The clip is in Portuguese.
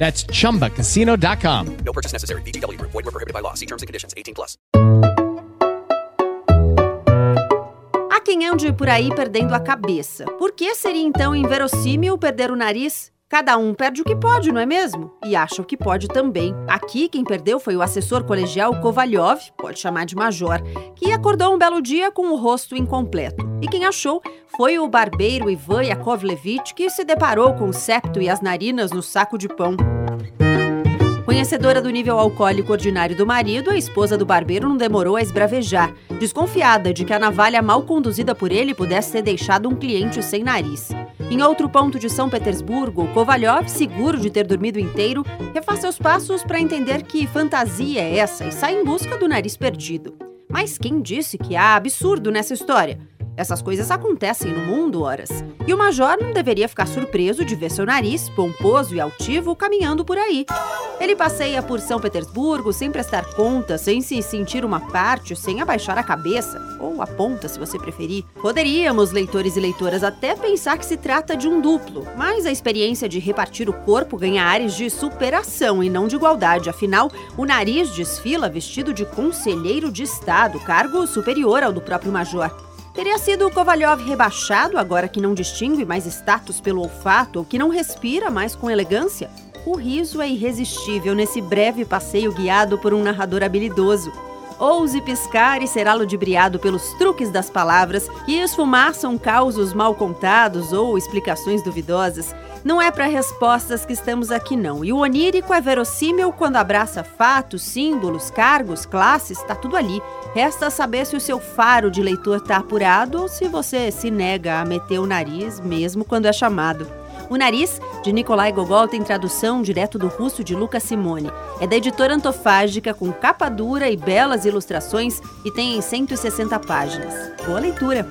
That's chumbacasino.com. No purchase necessary. VGW Group. Void were prohibited by law. See terms and conditions. 18 plus. Há quem ande por aí perdendo a cabeça. Por que seria então inverossímil perder o nariz? Cada um perde o que pode, não é mesmo? E acha o que pode também. Aqui, quem perdeu foi o assessor colegial Kovalyov, pode chamar de major, que acordou um belo dia com o rosto incompleto. E quem achou foi o barbeiro Ivan Yakovlevich, que se deparou com o septo e as narinas no saco de pão. Conhecedora do nível alcoólico ordinário do marido, a esposa do barbeiro não demorou a esbravejar, desconfiada de que a navalha mal conduzida por ele pudesse ter deixado um cliente sem nariz. Em outro ponto de São Petersburgo, Kovalyov, seguro de ter dormido inteiro, refaz seus passos para entender que fantasia é essa e sai em busca do nariz perdido. Mas quem disse que há absurdo nessa história? Essas coisas acontecem no mundo, horas. E o major não deveria ficar surpreso de ver seu nariz, pomposo e altivo, caminhando por aí. Ele passeia por São Petersburgo sem prestar conta, sem se sentir uma parte, sem abaixar a cabeça, ou a ponta, se você preferir. Poderíamos, leitores e leitoras, até pensar que se trata de um duplo, mas a experiência de repartir o corpo ganha ares de superação e não de igualdade. Afinal, o nariz desfila vestido de conselheiro de Estado, cargo superior ao do próprio major. Teria sido o Kovalyov rebaixado agora que não distingue mais status pelo olfato ou que não respira mais com elegância? O riso é irresistível nesse breve passeio guiado por um narrador habilidoso. Ouse piscar e será ludibriado pelos truques das palavras que esfumaçam causos mal contados ou explicações duvidosas. Não é para respostas que estamos aqui, não. E o onírico é verossímil quando abraça fatos, símbolos, cargos, classes, está tudo ali. Resta saber se o seu faro de leitor está apurado ou se você se nega a meter o nariz mesmo quando é chamado. O Nariz, de Nikolai Gogol, tem tradução direto do russo de Lucas Simone. É da editora Antofágica, com capa dura e belas ilustrações e tem 160 páginas. Boa leitura!